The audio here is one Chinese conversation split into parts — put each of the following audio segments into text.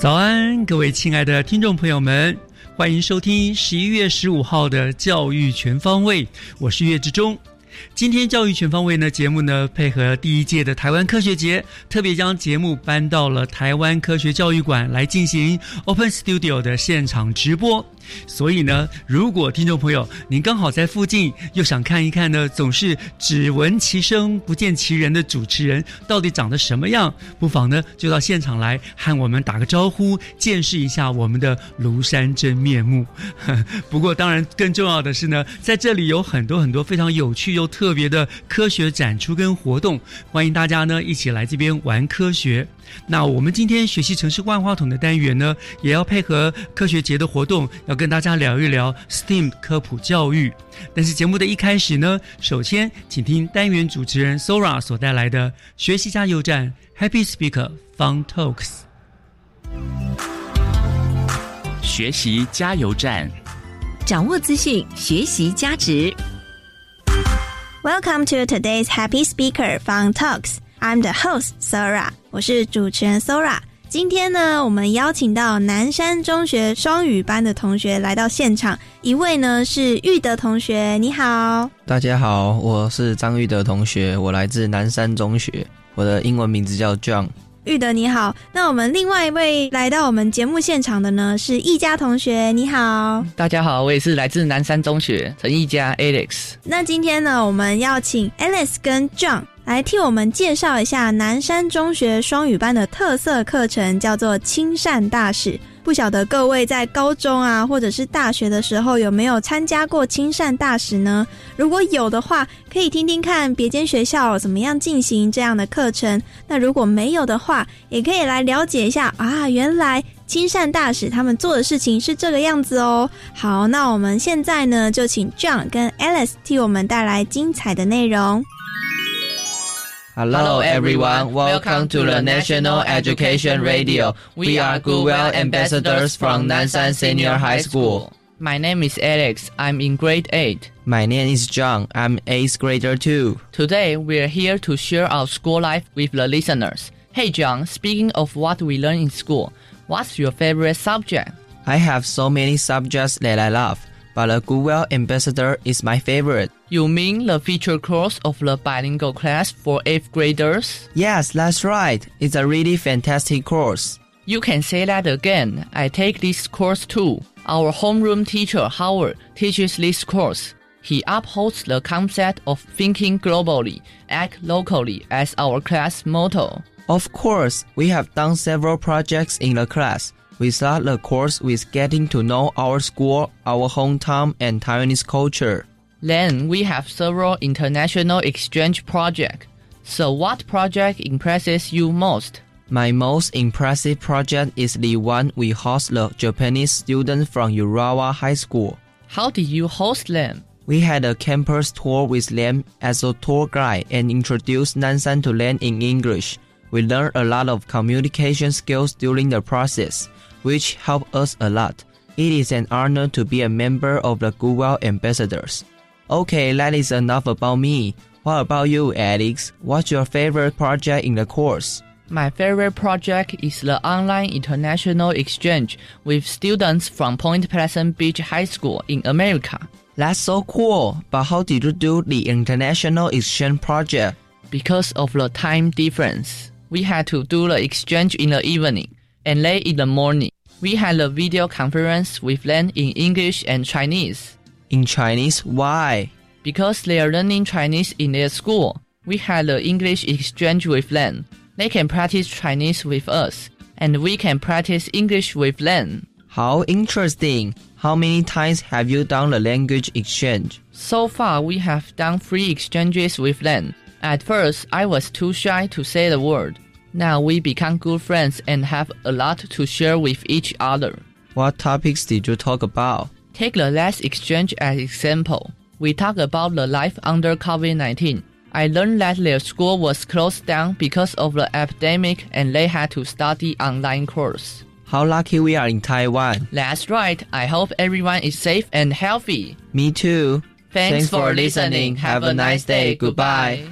早安，各位亲爱的听众朋友们，欢迎收听十一月十五号的教育全方位，我是岳志忠。今天教育全方位呢节目呢，配合第一届的台湾科学节，特别将节目搬到了台湾科学教育馆来进行 Open Studio 的现场直播。所以呢，如果听众朋友您刚好在附近，又想看一看呢，总是只闻其声不见其人的主持人到底长得什么样，不妨呢就到现场来和我们打个招呼，见识一下我们的庐山真面目。不过，当然更重要的是呢，在这里有很多很多非常有趣又特别的科学展出跟活动，欢迎大家呢一起来这边玩科学。那我们今天学习城市万花筒的单元呢，也要配合科学节的活动，要跟大家聊一聊 STEAM 科普教育。但是节目的一开始呢，首先请听单元主持人 Sora 所带来的学习加油站 Happy Speaker Fun Talks。学习加油站，掌握资讯，学习价值。Welcome to today's Happy Speaker Fun Talks. I'm the host Sora，我是主持人 Sora。今天呢，我们邀请到南山中学双语班的同学来到现场，一位呢是玉德同学，你好。大家好，我是张玉德同学，我来自南山中学，我的英文名字叫 John。玉德你好，那我们另外一位来到我们节目现场的呢是易佳同学，你好。大家好，我也是来自南山中学陈易佳 Alex。那今天呢，我们要请 Alice 跟 John 来替我们介绍一下南山中学双语班的特色课程，叫做亲善大使。不晓得各位在高中啊，或者是大学的时候有没有参加过亲善大使呢？如果有的话，可以听听看别间学校怎么样进行这样的课程。那如果没有的话，也可以来了解一下啊，原来亲善大使他们做的事情是这个样子哦。好，那我们现在呢，就请 John 跟 Alice 替我们带来精彩的内容。Hello everyone, welcome to the National Education Radio. We are Goodwill ambassadors from Nansan Senior High School. My name is Alex. I'm in grade 8. My name is John. I'm 8th grader too. Today, we're here to share our school life with the listeners. Hey John, speaking of what we learn in school, what's your favorite subject? I have so many subjects that I love, but the Goodwill ambassador is my favorite. You mean the feature course of the bilingual class for 8th graders? Yes, that's right. It's a really fantastic course. You can say that again. I take this course too. Our homeroom teacher Howard teaches this course. He upholds the concept of thinking globally, act locally as our class motto. Of course, we have done several projects in the class. We start the course with getting to know our school, our hometown, and Taiwanese culture. Then we have several international exchange projects. So what project impresses you most? My most impressive project is the one we host the Japanese students from Urawa High School. How did you host them? We had a campus tour with them as a tour guide and introduced Nansan to them in English. We learned a lot of communication skills during the process, which helped us a lot. It is an honor to be a member of the Goodwill Ambassadors. Okay, that is enough about me. What about you, Alex? What's your favorite project in the course? My favorite project is the online international exchange with students from Point Pleasant Beach High School in America. That's so cool. But how did you do the international exchange project? Because of the time difference, we had to do the exchange in the evening and late in the morning. We had a video conference with them in English and Chinese. In Chinese, why? Because they are learning Chinese in their school, we had the English exchange with them. They can practice Chinese with us, and we can practice English with them. How interesting. How many times have you done the language exchange? So far, we have done three exchanges with them. At first, I was too shy to say the word. Now we become good friends and have a lot to share with each other. What topics did you talk about? Take the last exchange as example. We talked about the life under COVID-19. I learned that their school was closed down because of the epidemic and they had to study online course. How lucky we are in Taiwan. That's right. I hope everyone is safe and healthy. Me too. Thanks, for listening. Have a nice day. Goodbye.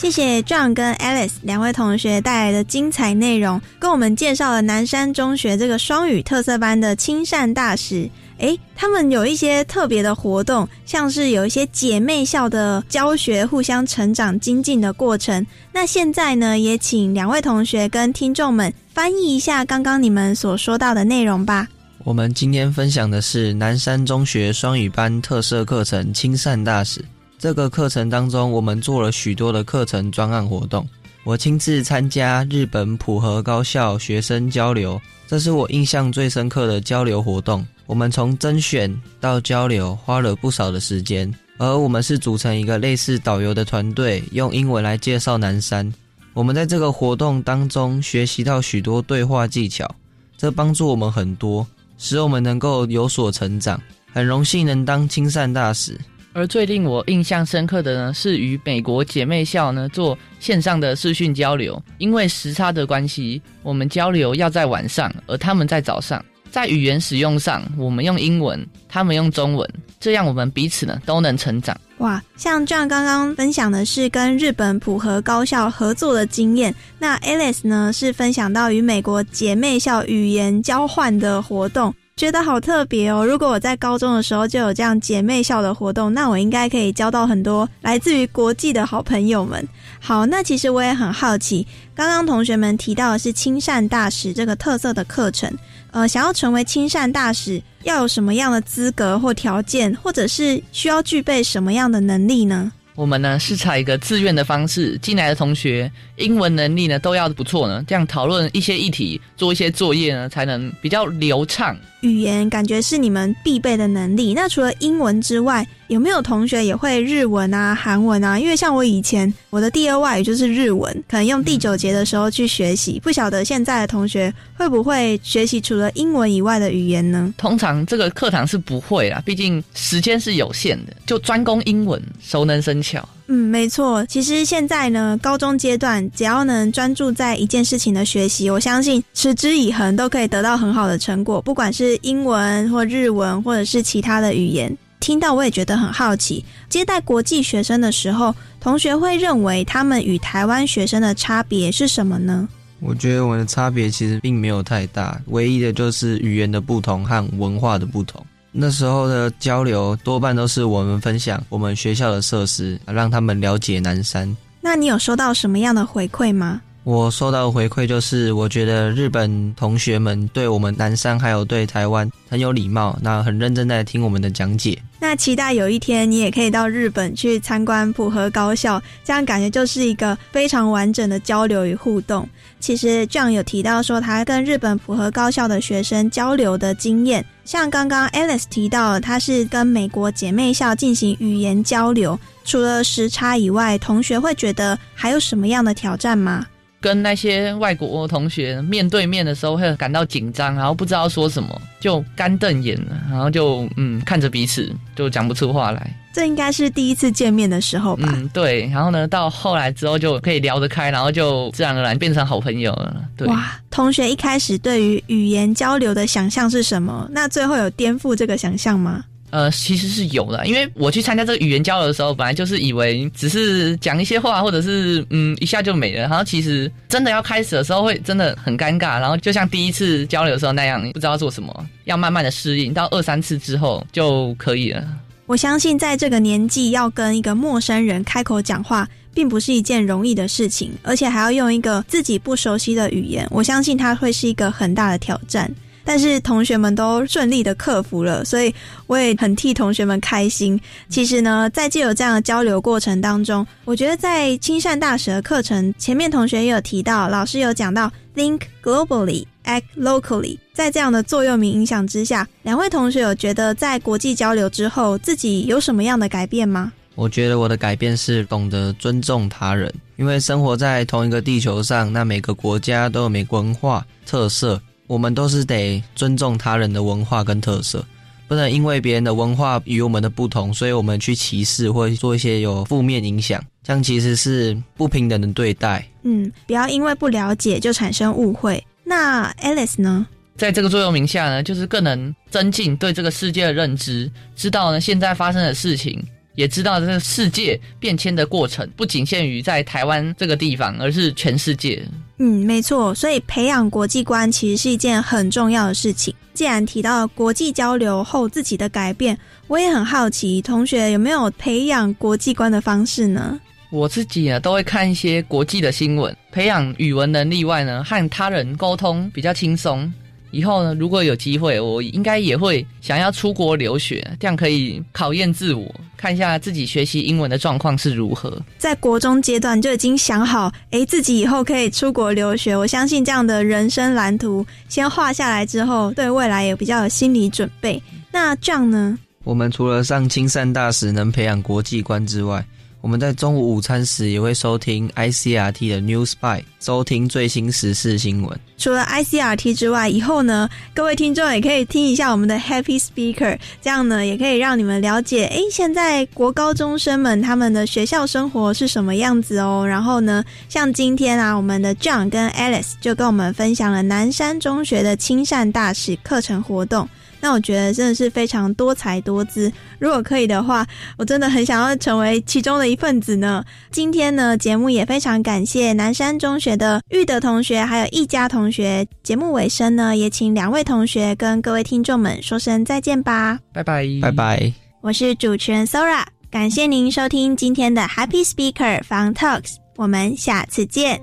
谢谢 John 跟 Alice 两位同学带来的精彩内容，跟我们介绍了南山中学这个双语特色班的亲善大使。诶，他们有一些特别的活动，像是有一些姐妹校的教学，互相成长精进的过程。那现在呢，也请两位同学跟听众们翻译一下刚刚你们所说到的内容吧。我们今天分享的是南山中学双语班特色课程“亲善大使”。这个课程当中，我们做了许多的课程专案活动。我亲自参加日本普和高校学生交流，这是我印象最深刻的交流活动。我们从甄选到交流，花了不少的时间。而我们是组成一个类似导游的团队，用英文来介绍南山。我们在这个活动当中学习到许多对话技巧，这帮助我们很多，使我们能够有所成长。很荣幸能当亲善大使。而最令我印象深刻的呢，是与美国姐妹校呢做线上的视讯交流。因为时差的关系，我们交流要在晚上，而他们在早上。在语言使用上，我们用英文，他们用中文，这样我们彼此呢都能成长。哇，像这样刚刚分享的是跟日本普和高校合作的经验，那 Alice 呢是分享到与美国姐妹校语言交换的活动。觉得好特别哦！如果我在高中的时候就有这样姐妹校的活动，那我应该可以交到很多来自于国际的好朋友们。好，那其实我也很好奇，刚刚同学们提到的是亲善大使这个特色的课程，呃，想要成为亲善大使，要有什么样的资格或条件，或者是需要具备什么样的能力呢？我们呢是采一个自愿的方式进来的同学，英文能力呢都要不错呢，这样讨论一些议题，做一些作业呢，才能比较流畅。语言感觉是你们必备的能力。那除了英文之外，有没有同学也会日文啊、韩文啊？因为像我以前，我的第二外语就是日文，可能用第九节的时候去学习。不晓得现在的同学会不会学习除了英文以外的语言呢？通常这个课堂是不会啦，毕竟时间是有限的，就专攻英文，熟能生巧。嗯，没错。其实现在呢，高中阶段只要能专注在一件事情的学习，我相信持之以恒都可以得到很好的成果。不管是英文或日文，或者是其他的语言，听到我也觉得很好奇。接待国际学生的时候，同学会认为他们与台湾学生的差别是什么呢？我觉得我们的差别其实并没有太大，唯一的就是语言的不同和文化的不同。那时候的交流多半都是我们分享我们学校的设施，让他们了解南山。那你有收到什么样的回馈吗？我收到的回馈就是，我觉得日本同学们对我们南山还有对台湾很有礼貌，那很认真在听我们的讲解。那期待有一天你也可以到日本去参观普和高校，这样感觉就是一个非常完整的交流与互动。其实 John 有提到说他跟日本普和高校的学生交流的经验，像刚刚 Alice 提到，他是跟美国姐妹校进行语言交流，除了时差以外，同学会觉得还有什么样的挑战吗？跟那些外国同学面对面的时候，会感到紧张，然后不知道说什么，就干瞪眼了，然后就嗯看着彼此，就讲不出话来。这应该是第一次见面的时候吧？嗯，对。然后呢，到后来之后就可以聊得开，然后就自然而然变成好朋友了。对。哇，同学一开始对于语言交流的想象是什么？那最后有颠覆这个想象吗？呃，其实是有的，因为我去参加这个语言交流的时候，本来就是以为只是讲一些话，或者是嗯一下就没了，然后其实真的要开始的时候会真的很尴尬，然后就像第一次交流的时候那样，不知道做什么，要慢慢的适应，到二三次之后就可以了。我相信在这个年纪要跟一个陌生人开口讲话，并不是一件容易的事情，而且还要用一个自己不熟悉的语言，我相信它会是一个很大的挑战。但是同学们都顺利的克服了，所以我也很替同学们开心。其实呢，在既有这样的交流过程当中，我觉得在亲善大使的课程前面，同学也有提到，老师有讲到 think globally, act locally。在这样的座右铭影响之下，两位同学有觉得在国际交流之后，自己有什么样的改变吗？我觉得我的改变是懂得尊重他人，因为生活在同一个地球上，那每个国家都有每个文化特色。我们都是得尊重他人的文化跟特色，不能因为别人的文化与我们的不同，所以我们去歧视或做一些有负面影响，这样其实是不平等的对待。嗯，不要因为不了解就产生误会。那 Alice 呢？在这个座右铭下呢，就是更能增进对这个世界的认知，知道呢现在发生的事情。也知道这个世界变迁的过程不仅限于在台湾这个地方，而是全世界。嗯，没错。所以培养国际观其实是一件很重要的事情。既然提到国际交流后自己的改变，我也很好奇，同学有没有培养国际观的方式呢？我自己呢，都会看一些国际的新闻，培养语文能力外呢，和他人沟通比较轻松。以后呢，如果有机会，我应该也会想要出国留学，这样可以考验自我，看一下自己学习英文的状况是如何。在国中阶段就已经想好，哎，自己以后可以出国留学。我相信这样的人生蓝图先画下来之后，对未来也比较有心理准备。那这样呢？我们除了上青山大使能培养国际观之外，我们在中午午餐时也会收听 ICRT 的 News by，收听最新时事新闻。除了 ICRT 之外，以后呢，各位听众也可以听一下我们的 Happy Speaker，这样呢，也可以让你们了解，诶，现在国高中生们他们的学校生活是什么样子哦。然后呢，像今天啊，我们的 John 跟 Alice 就跟我们分享了南山中学的亲善大使课程活动。那我觉得真的是非常多才多姿。如果可以的话，我真的很想要成为其中的一份子呢。今天呢，节目也非常感谢南山中学的玉德同学，还有一家同学。节目尾声呢，也请两位同学跟各位听众们说声再见吧。拜拜，拜拜。我是主持人 Sora，感谢您收听今天的 Happy Speaker Fun Talks，我们下次见。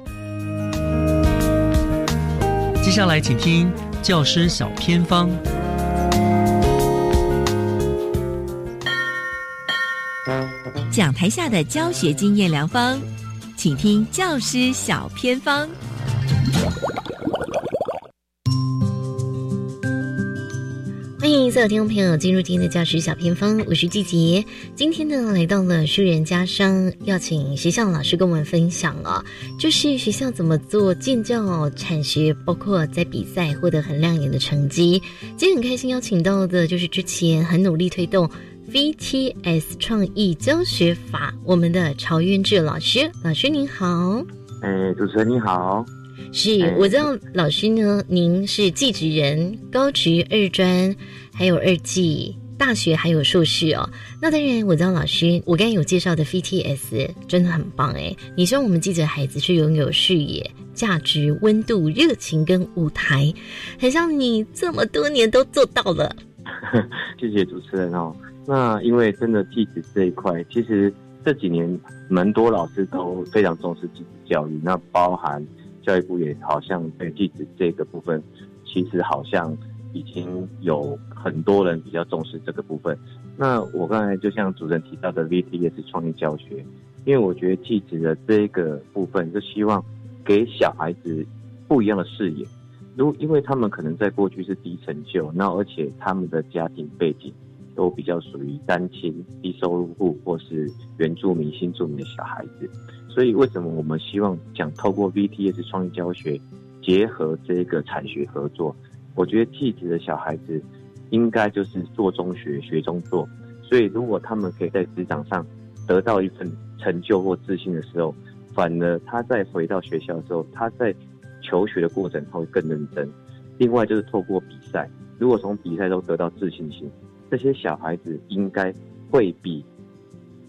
接下来请听教师小偏方。讲台下的教学经验良方，请听教师小偏方。欢迎所有听众朋友进入今天的教师小偏方，我是季杰。今天呢，来到了书人家商，要请学校老师跟我们分享啊，就是学校怎么做建教产学，包括在比赛获得很亮眼的成绩。今天很开心邀请到的，就是之前很努力推动。VTS 创意教学法，我们的曹渊志老师，老师您好。哎，主持人你好。是，我知道老师呢，您是技职人，高职二专，还有二技，大学还有硕士哦。那当然，我知道老师，我刚才有介绍的 VTS 真的很棒哎。你说我们记者孩子去拥有视野、价值、温度、热情跟舞台，很像你这么多年都做到了。谢谢主持人哦。那因为真的继子这一块，其实这几年蛮多老师都非常重视继子教育。那包含教育部也好像对继子这个部分，其实好像已经有很多人比较重视这个部分。那我刚才就像主任提到的 VTS 创意教学，因为我觉得继子的这个部分，就希望给小孩子不一样的视野。如因为他们可能在过去是低成就，那而且他们的家庭背景。都比较属于单亲、低收入户或是原住民、新住民的小孩子，所以为什么我们希望想透过 VTS 创意教学结合这个产学合作？我觉得气质的小孩子应该就是做中学、学中做，所以如果他们可以在职场上得到一份成就或自信的时候，反而他在回到学校的时候，他在求学的过程他会更认真。另外就是透过比赛，如果从比赛中得到自信心。这些小孩子应该会比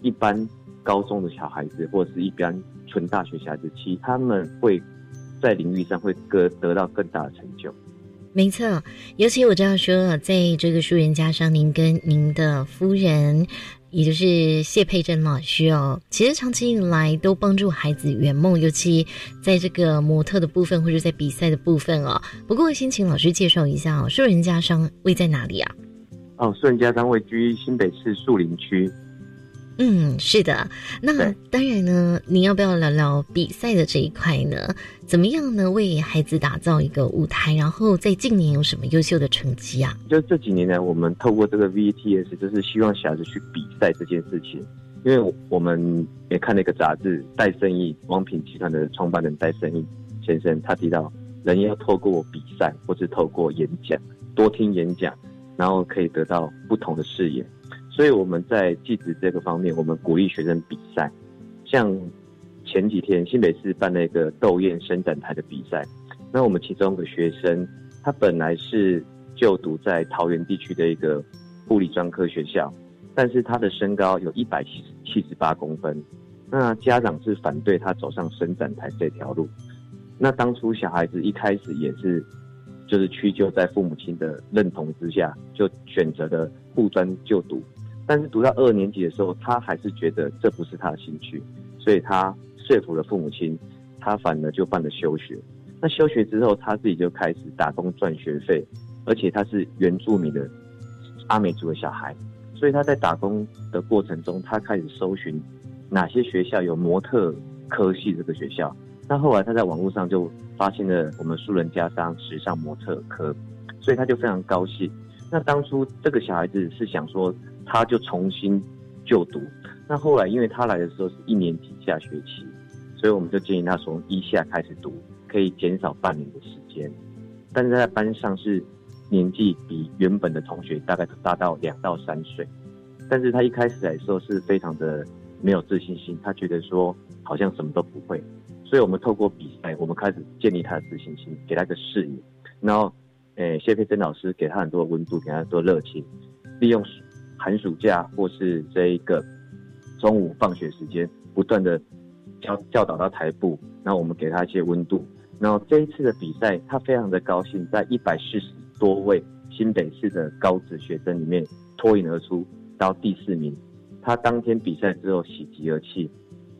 一般高中的小孩子，或者是一般纯大学小孩子，其他们会在领域上会得得到更大的成就。没错，尤其我知道说，在这个树人家上，您跟您的夫人，也就是谢佩珍老师哦，其实长期以来都帮助孩子圆梦，尤其在这个模特的部分或者在比赛的部分哦。不过，先请老师介绍一下哦，树人家商位在哪里啊？哦，树人家商位居新北市树林区。嗯，是的。那当然呢，您要不要聊聊比赛的这一块呢？怎么样呢？为孩子打造一个舞台，然后在近年有什么优秀的成绩啊？就这几年呢，我们透过这个 VTS，就是希望小孩子去比赛这件事情。因为我们也看了一个杂志，戴胜义王品集团的创办人戴胜义先生，他提到人要透过比赛或是透过演讲，多听演讲，然后可以得到不同的视野。所以我们在继子这个方面，我们鼓励学生比赛。像前几天新北市办了一个斗艳伸展台的比赛，那我们其中一个学生，他本来是就读在桃园地区的一个护理专科学校，但是他的身高有一百七十七十八公分，那家长是反对他走上伸展台这条路。那当初小孩子一开始也是，就是屈就在父母亲的认同之下，就选择了护专就读。但是读到二年级的时候，他还是觉得这不是他的兴趣，所以他说服了父母亲，他反而就办了休学。那休学之后，他自己就开始打工赚学费，而且他是原住民的阿美族的小孩，所以他在打工的过程中，他开始搜寻哪些学校有模特科系这个学校。那后来他在网络上就发现了我们素人家商时尚模特科，所以他就非常高兴。那当初这个小孩子是想说。他就重新就读，那后来因为他来的时候是一年级下学期，所以我们就建议他从一下开始读，可以减少半年的时间。但是在班上是年纪比原本的同学大概大到两到三岁，但是他一开始来说是非常的没有自信心，他觉得说好像什么都不会，所以我们透过比赛，我们开始建立他的自信心，给他一个视野，然后，诶，谢佩珍老师给他很多温度，给他很多热情，利用。寒暑假或是这一个中午放学时间，不断的教教导到台部，那我们给他一些温度。然后这一次的比赛，他非常的高兴，在一百四十多位新北市的高职学生里面脱颖而出，到第四名。他当天比赛之后喜极而泣，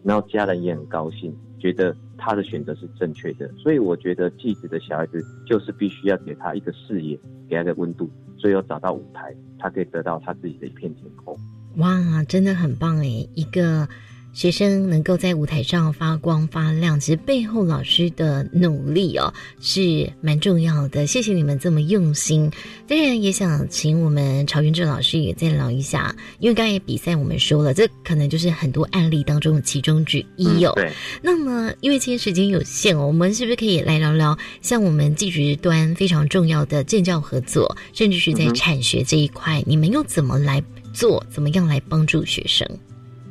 然后家人也很高兴，觉得他的选择是正确的。所以我觉得继子的小孩子就是必须要给他一个视野，给他个温度。所以要找到舞台，他可以得到他自己的一片天空。哇，真的很棒哎！一个。学生能够在舞台上发光发亮，其实背后老师的努力哦是蛮重要的。谢谢你们这么用心。当然也想请我们曹云志老师也再聊一下，因为刚才比赛我们说了，这可能就是很多案例当中的其中之一哦。对。那么因为今天时间有限哦，我们是不是可以来聊聊像我们技职端非常重要的建教合作，甚至是在产学这一块，你们又怎么来做？怎么样来帮助学生？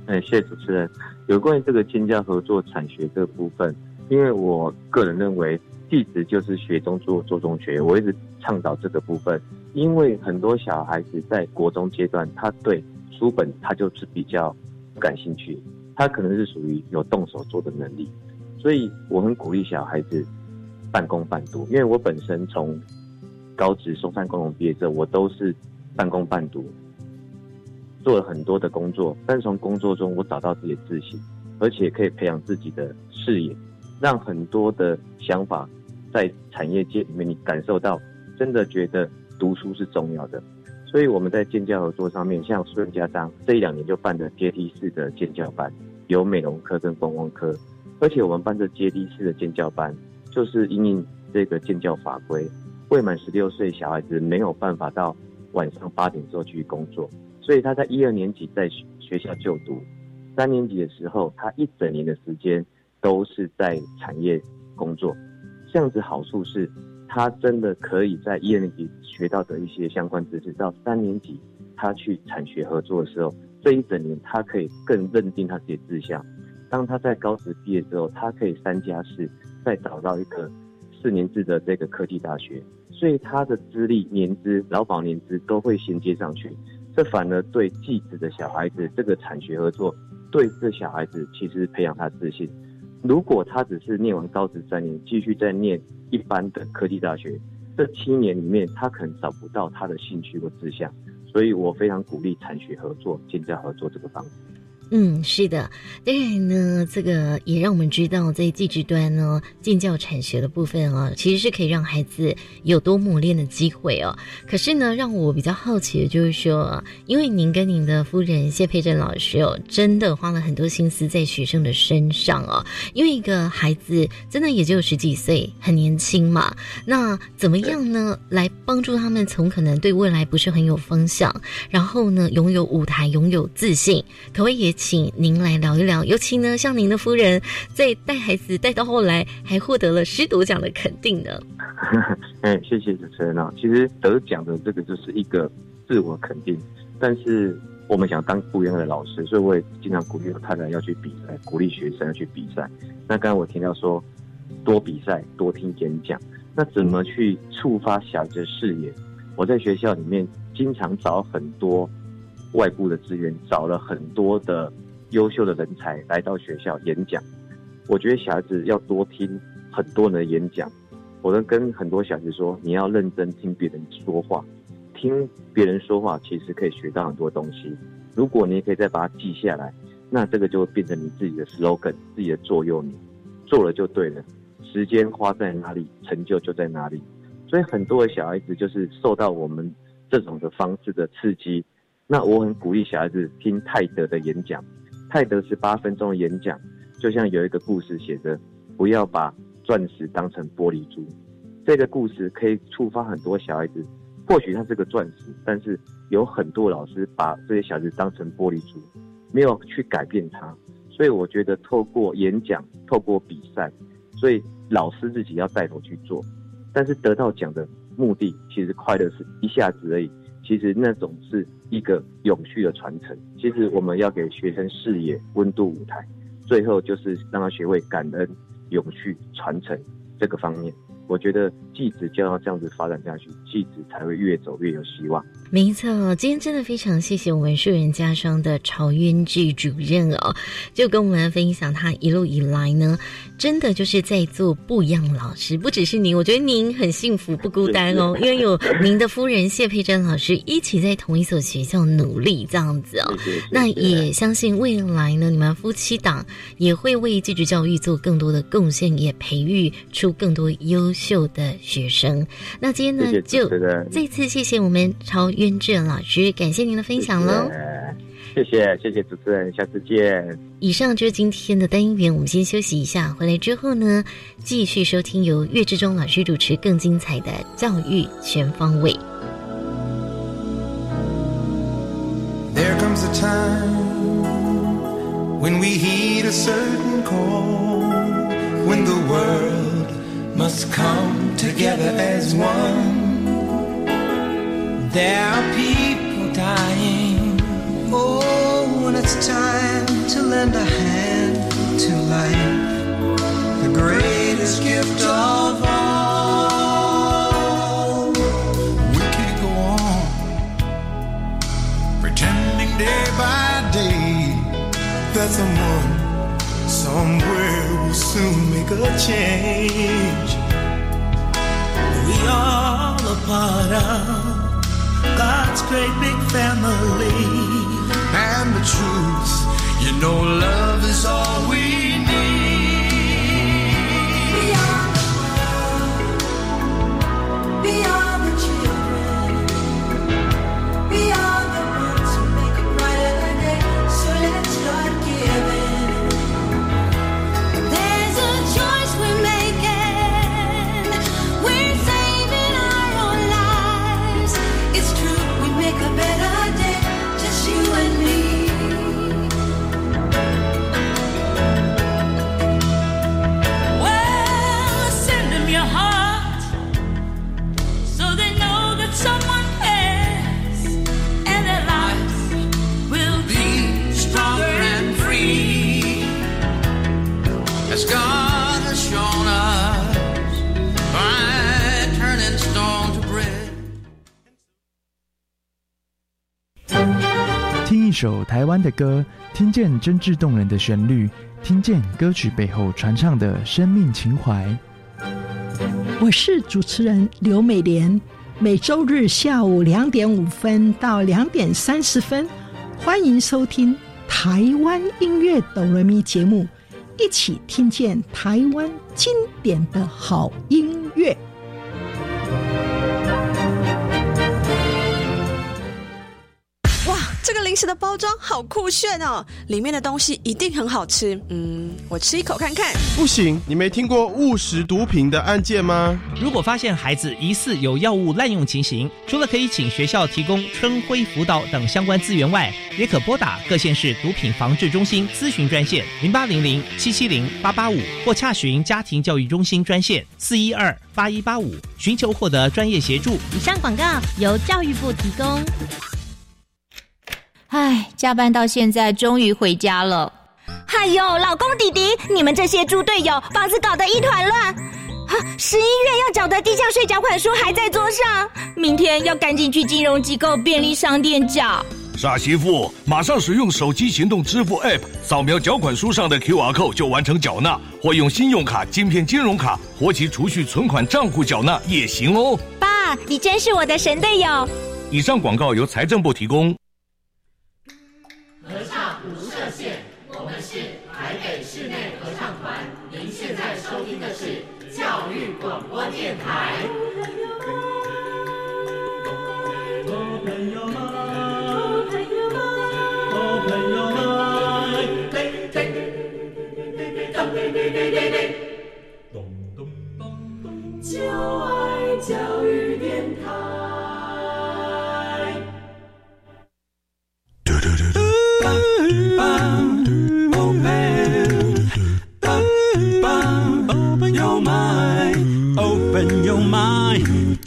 哎，谢谢主持人。有关于这个建教合作产学这个部分，因为我个人认为，弟子就是学中做，做中学。我一直倡导这个部分，因为很多小孩子在国中阶段，他对书本他就是比较不感兴趣，他可能是属于有动手做的能力，所以我很鼓励小孩子半工半读。因为我本身从高职松山工农毕业之后，我都是半工半读。做了很多的工作，但从工作中我找到自己的自信，而且可以培养自己的视野，让很多的想法在产业界里面你感受到，真的觉得读书是重要的。所以我们在建教合作上面，像孙家章这一两年就办的阶梯式的建教班，有美容科跟观光科，而且我们办这阶梯式的建教班，就是因应这个建教法规，未满十六岁小孩子没有办法到晚上八点之后去工作。所以他在一二年级在学校就读，三年级的时候，他一整年的时间都是在产业工作。这样子好处是，他真的可以在一二年级学到的一些相关知识，到三年级他去产学合作的时候，这一整年他可以更认定他自己的志向。当他在高职毕业之后，他可以三加四，再找到一个四年制的这个科技大学。所以他的资历、年资、劳保年资都会衔接上去。这反而对继子的小孩子这个产学合作，对这小孩子其实培养他自信。如果他只是念完高职三年，继续再念一般的科技大学，这七年里面他可能找不到他的兴趣或志向。所以我非常鼓励产学合作、建教合作这个方式。嗯，是的，当然呢，这个也让我们知道，在技职端呢，建教产学的部分啊，其实是可以让孩子有多磨练的机会哦。可是呢，让我比较好奇的就是说，因为您跟您的夫人谢佩珍老师哦，真的花了很多心思在学生的身上哦。因为一个孩子真的也就十几岁，很年轻嘛，那怎么样呢，来帮助他们从可能对未来不是很有方向，然后呢，拥有舞台，拥有自信，可不可以也？请您来聊一聊，尤其呢，像您的夫人在带孩子带到后来，还获得了师铎奖的肯定呢。哎，谢谢主持人啊。其实得奖的这个就是一个自我肯定，但是我们想当不一样的老师，所以我也经常鼓励我太太要去比赛，鼓励学生要去比赛。那刚刚我听到说多比赛，多听演讲，那怎么去触发小孩子的视野？我在学校里面经常找很多。外部的资源找了很多的优秀的人才来到学校演讲，我觉得小孩子要多听很多人的演讲。我都跟很多小孩子说，你要认真听别人说话，听别人说话其实可以学到很多东西。如果你也可以再把它记下来，那这个就会变成你自己的 slogan，自己的座右铭，做了就对了。时间花在哪里，成就就在哪里。所以很多的小孩子就是受到我们这种的方式的刺激。那我很鼓励小孩子听泰德的演讲，泰德是八分钟的演讲，就像有一个故事写着，不要把钻石当成玻璃珠。这个故事可以触发很多小孩子，或许他是个钻石，但是有很多老师把这些小孩子当成玻璃珠，没有去改变他。所以我觉得透过演讲，透过比赛，所以老师自己要带头去做，但是得到奖的目的其实快乐是一下子而已。其实那种是一个永续的传承。其实我们要给学生视野、温度、舞台，最后就是让他学会感恩、永续、传承这个方面。我觉得继子就要这样子发展下去，继子才会越走越有希望。没错，今天真的非常谢谢我们树人家商的曹渊志主任哦，就跟我们分享他一路以来呢，真的就是在做不一样老师。不只是您，我觉得您很幸福，不孤单哦，因为有您的夫人谢佩珍老师一起在同一所学校努力这样子哦。那也相信未来呢，你们夫妻档也会为继续教育做更多的贡献，也培育出更多优。秀的学生，那今天呢，就再次谢谢我们曹渊志老师，感谢您的分享喽。谢谢谢谢主持人，下次见。以上就是今天的单元，我们先休息一下，回来之后呢，继续收听由岳志忠老师主持更精彩的教育全方位。There comes a time when we heed a certain call when the world must come together as one. There are people dying. Oh, when it's time to lend a hand to life, the greatest gift of all. We can't go on pretending day by day that someone somewhere will soon make a change. We all a part of God's great big family. And the truth, you know, love is all we 首台湾的歌，听见真挚动人的旋律，听见歌曲背后传唱的生命情怀。我是主持人刘美莲，每周日下午两点五分到两点三十分，欢迎收听台湾音乐哆来咪节目，一起听见台湾经典的好音乐。零食的包装好酷炫哦，里面的东西一定很好吃。嗯，我吃一口看看。不行，你没听过误食毒品的案件吗？如果发现孩子疑似有药物滥用情形，除了可以请学校提供春晖辅导等相关资源外，也可拨打各县市毒品防治中心咨询专线零八零零七七零八八五，或洽询家庭教育中心专线四一二八一八五，寻求获得专业协助。以上广告由教育部提供。唉，加班到现在，终于回家了。哎呦，老公弟弟，你们这些猪队友，房子搞得一团乱。十一月要缴的地价税缴款书还在桌上，明天要赶紧去金融机构、便利商店缴。傻媳妇，马上使用手机行动支付 App，扫描缴款书上的 QR code 就完成缴纳，或用信用卡、金片金融卡、活期储蓄存款账户缴纳也行哦。爸，你真是我的神队友。以上广告由财政部提供。合唱无设限，我们是台北室内合唱团。您现在收听的是教育广播电台。朋友们，朋友们，朋友们，嘿嘿，咚咚咚咚咚咚，就爱教育电台。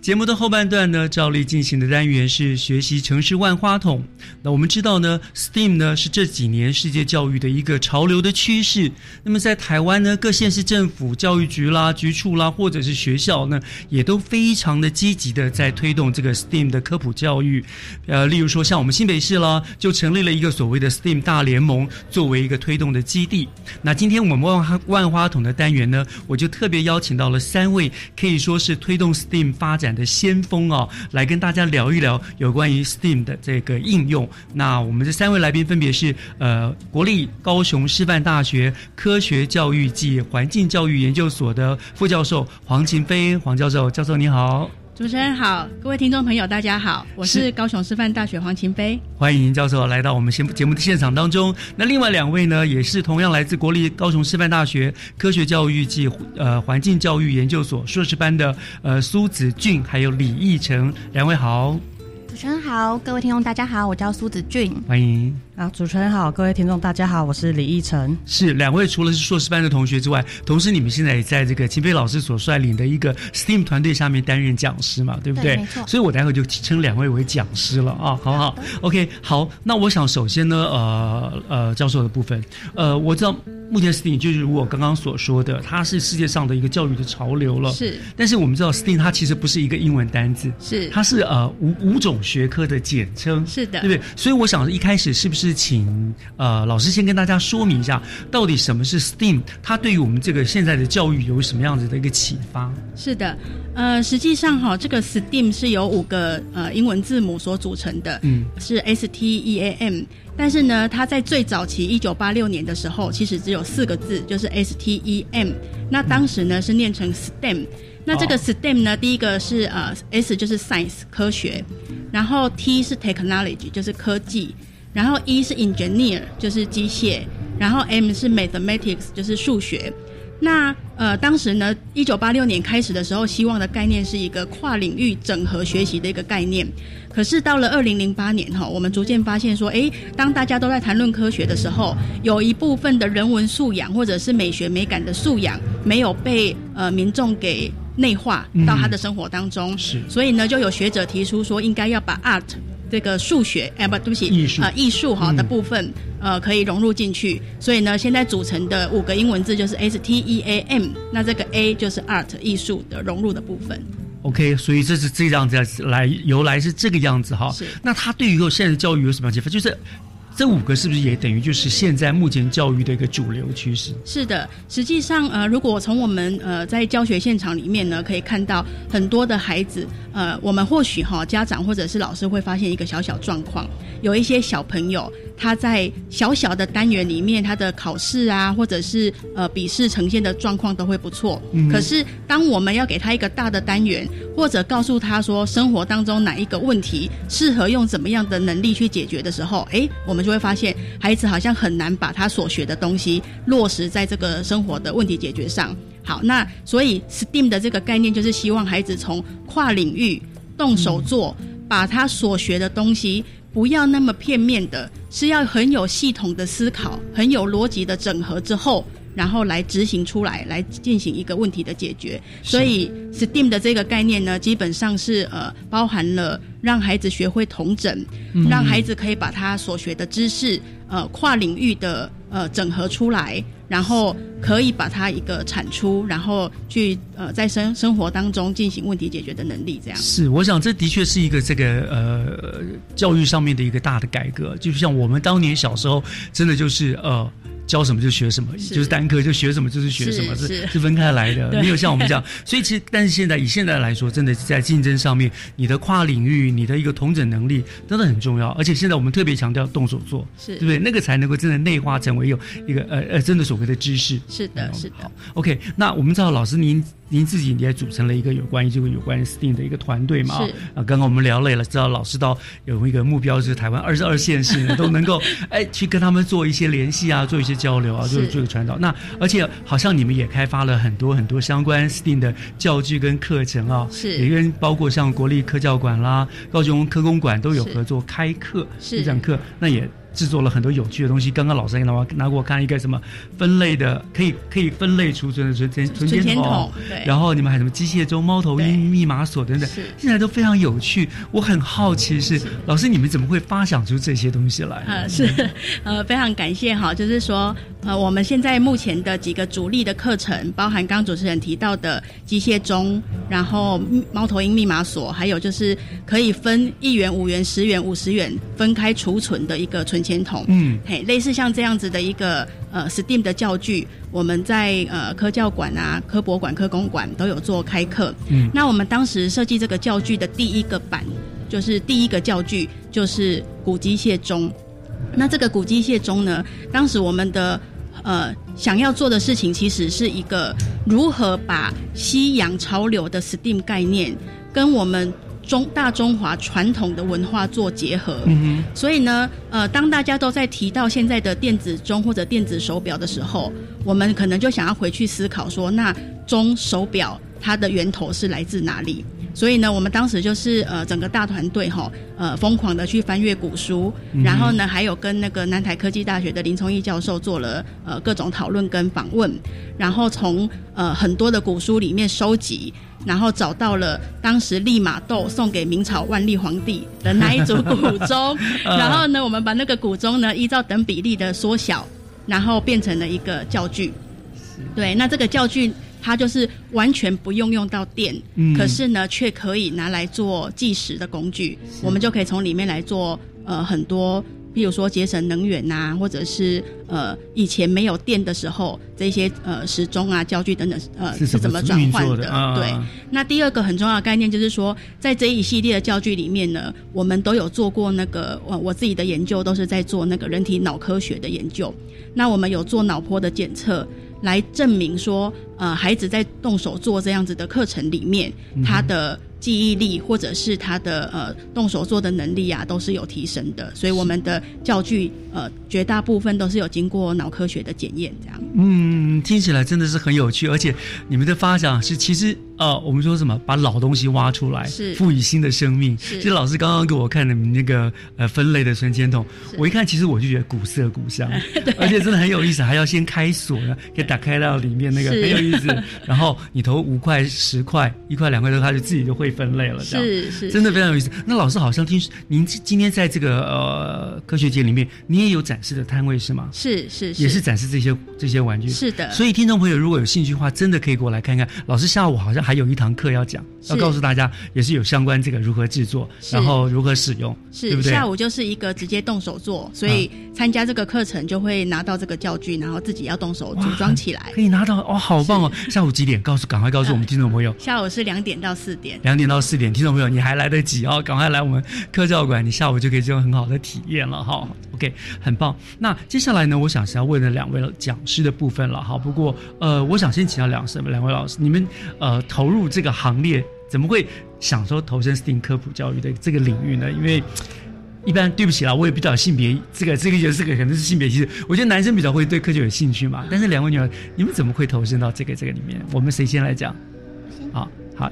节目的后半段呢，照例进行的单元是学习城市万花筒。那我们知道呢，STEAM 呢是这几年世界教育的一个潮流的趋势。那么在台湾呢，各县市政府、教育局啦、局处啦，或者是学校呢，也都非常的积极的在推动这个 STEAM 的科普教育。呃，例如说像我们新北市啦，就成立了一个所谓的 STEAM 大联盟，作为一个推动的基地。那今天我们万花万花筒的单元呢，我就特别邀请到了三位可以说是推动 STEAM 发展的先锋哦，来跟大家聊一聊有关于 STEAM 的这个应用。那我们这三位来宾分别是呃国立高雄师范大学科学教育暨环境教育研究所的副教授黄晴飞黄教授，教授你好。主持人好，各位听众朋友，大家好，我是高雄师范大学黄琴飞，欢迎教授来到我们节节目的现场当中。那另外两位呢，也是同样来自国立高雄师范大学科学教育暨呃环境教育研究所硕士班的呃苏子俊，还有李义成，两位好。主持人好，各位听众大家好，我叫苏子俊，欢迎。啊，主持人好，各位听众大家好，我是李义成。是两位除了是硕士班的同学之外，同时你们现在也在这个秦飞老师所率领的一个 STEAM 团队下面担任讲师嘛，对不对？没错。所以我待会就称两位为讲师了啊，好不好？OK，好。那我想首先呢，呃呃，教授的部分，呃，我知道目前 STEAM 就是如我刚刚所说的，它是世界上的一个教育的潮流了。是。但是我们知道 STEAM 它其实不是一个英文单字，是，它是呃五五种学科的简称。是的，对不对？所以我想一开始是不是请呃，老师先跟大家说明一下，到底什么是 STEAM？它对于我们这个现在的教育有什么样子的一个启发？是的，呃，实际上哈，这个 STEAM 是由五个呃英文字母所组成的，嗯，是 S T E A M。但是呢，它在最早期一九八六年的时候，其实只有四个字，就是 S T E M。那当时呢是念成 STEM。那这个 STEM 呢，第一个是呃 S 就是 Science 科学，然后 T 是 Technology 就是科技。然后 E 是 engineer，就是机械，然后 M 是 mathematics，就是数学。那呃，当时呢，一九八六年开始的时候，希望的概念是一个跨领域整合学习的一个概念。可是到了二零零八年哈，我们逐渐发现说，诶，当大家都在谈论科学的时候，有一部分的人文素养或者是美学美感的素养没有被呃民众给内化到他的生活当中。是，所以呢，就有学者提出说，应该要把 art 这个数学，哎，不，对不起，艺术啊，艺术哈嗯的部分，呃，可以融入进去。所以呢，现在组成的五个英文字就是 S T E A M，那这个 A 就是 art 艺术的融入的部分。OK，所以这是这样子来由来是这个样子哈。是那他对于后现在的教育有什么启发？就是这五个是不是也等于就是现在目前教育的一个主流趋势？是的，实际上，呃，如果从我们呃在教学现场里面呢，可以看到很多的孩子，呃，我们或许哈、家长或者是老师会发现一个小小状况，有一些小朋友他在小小的单元里面，他的考试啊，或者是呃笔试呈现的状况都会不错，嗯。可是当我们要给他一个大的单元，或者告诉他说生活当中哪一个问题适合用怎么样的能力去解决的时候，诶，我们就会发现孩子好像很难把他所学的东西落实在这个生活的问题解决上。好，那所以 STEAM 的这个概念就是希望孩子从跨领域动手做，把他所学的东西不要那么片面的，是要很有系统的思考，很有逻辑的整合之后。然后来执行出来，来进行一个问题的解决。所以 STEAM 的这个概念呢，基本上是呃包含了让孩子学会同整，嗯让孩子可以把他所学的知识呃跨领域的呃整合出来，然后可以把它一个产出，然后去呃在生生活当中进行问题解决的能力，这样。是，我想这的确是一个这个呃教育上面的一个大的改革，就像我们当年小时候，真的就是呃。教什么就学什么，是就是单科就学什么就是学什么，是是是是分开来的，没有像我们这样。所以其实，但是现在以现在来说，真的在竞争上面，你的跨领域、你的一个同整能力真的很重要。而且现在我们特别强调动手做，是对不对？那个才能够真的内化成为有一个呃呃真的所谓的知识。是的，是的。OK，那我们知道老师您您自己也组成了一个有关于这个有关于 STEAM 的一个团队嘛？是啊，刚刚我们聊累了，知道老师到有一个目标，就是台湾 二十二县市呢都能够哎去跟他们做一些联系啊，做一些交流啊，是就是这个传导。那而且好像你们也开发了很多很多相关 STEAM 的教具跟课程啊，是也跟包括像国立科教馆啦、高雄科工馆都有合作开课是讲课，那也。制作了很多有趣的东西。刚刚老师也拿我拿过看一个什么分类的，可以可以分类储存的存存存存钱钱筒然后你们还有什么机械钟、猫头鹰、密码锁等等，现在都非常有趣。我很好奇是老师你们怎么会发想出这些东西来？呃，是，呃，非常感谢哈，就是说，呃，我们现在目前的几个主力的课程，包含刚刚主持人提到的机械钟，然后猫头鹰密码锁，还有就是可以分一元、五元、十元、五十元分开储存的一个存钱筒，嗯。嘿，类似像这样子的一个呃 STEAM 的教具，我们在呃科教馆啊、科博馆、科工馆都有做开课，嗯。那我们当时设计这个教具的第一个版，就是第一个教具就是古机械钟。那这个古机械钟呢，当时我们的呃想要做的事情，其实是一个如何把西洋潮流的 STEAM 概念跟我们中大中华传统的文化做结合。嗯所以呢，呃，当大家都在提到现在的电子钟或者电子手表的时候，我们可能就想要回去思考说，那钟手表它的源头是来自哪里？所以呢，我们当时就是呃整个大团队哈，呃疯狂的去翻阅古书，嗯然后呢，还有跟那个南台科技大学的林崇义教授做了呃各种讨论跟访问，然后从呃很多的古书里面收集，然后找到了当时利玛窦送给明朝万历皇帝的 那一组古钟，嗯然后呢，我们把那个古钟呢依照等比例的缩小，然后变成了一个教具。对，那这个教具它就是完全不用用到电，嗯可是呢，却可以拿来做计时的工具。我们就可以从里面来做呃很多，比如说节省能源呐、或者是呃以前没有电的时候，这些呃时钟啊、教具等等呃是怎么转换的？啊对，那第二个很重要的概念就是说，在这一系列的教具里面呢，我们都有做过那个我我自己的研究，都是在做那个人体脑科学的研究。那我们有做脑波的检测，来证明说，呃，孩子在动手做这样子的课程里面，嗯他的记忆力或者是他的呃动手做的能力啊，都是有提升的。所以我们的教具呃绝大部分都是有经过脑科学的检验，这样。嗯，听起来真的是很有趣，而且你们的发展是其实呃，我们说什么把老东西挖出来，是赋予新的生命。是其实老师刚刚给我看你们那个呃分类的存钱筒，我一看其实我就觉得古色古香，而且真的很有意思，还要先开锁呢，可以打开到里面那个很有意思。然后你投五块、十块、一块、两块的，它就自己就会分类了，这样是是真的非常有意思。那老师好像听您今天在这个呃科学节里面，你也有展示的摊位是吗？是是也是展示这些这些玩具。是的所以听众朋友如果有兴趣的话，真的可以过来看看。老师下午好像还有一堂课要讲，要告诉大家也是有相关这个如何制作，然后如何使用，对是不对？下午就是一个直接动手做，所以参加这个课程就会拿到这个教具，然后自己要动手组装起来。可以拿到哦，好棒哦！下午几点？告诉赶快告诉我们听众朋友。下午是两点到四点。两点到四点，听众朋友，你还来得及哦，赶快来我们科教馆，你下午就可以这种很好的体验了哈。OK，很棒。那接下来呢，我想是要问的两位讲师的部分了哈。不过呃，我想先请教两两位老师，你们呃投入这个行列，怎么会想说投身 STEAM 科普教育的这个领域呢？因为一般对不起啦，我也比较性别这个这个这个可能是性别歧视。我觉得男生比较会对科学有兴趣嘛，但是两位女儿，你们怎么会投身到这个这个里面？我们谁先来讲？好好，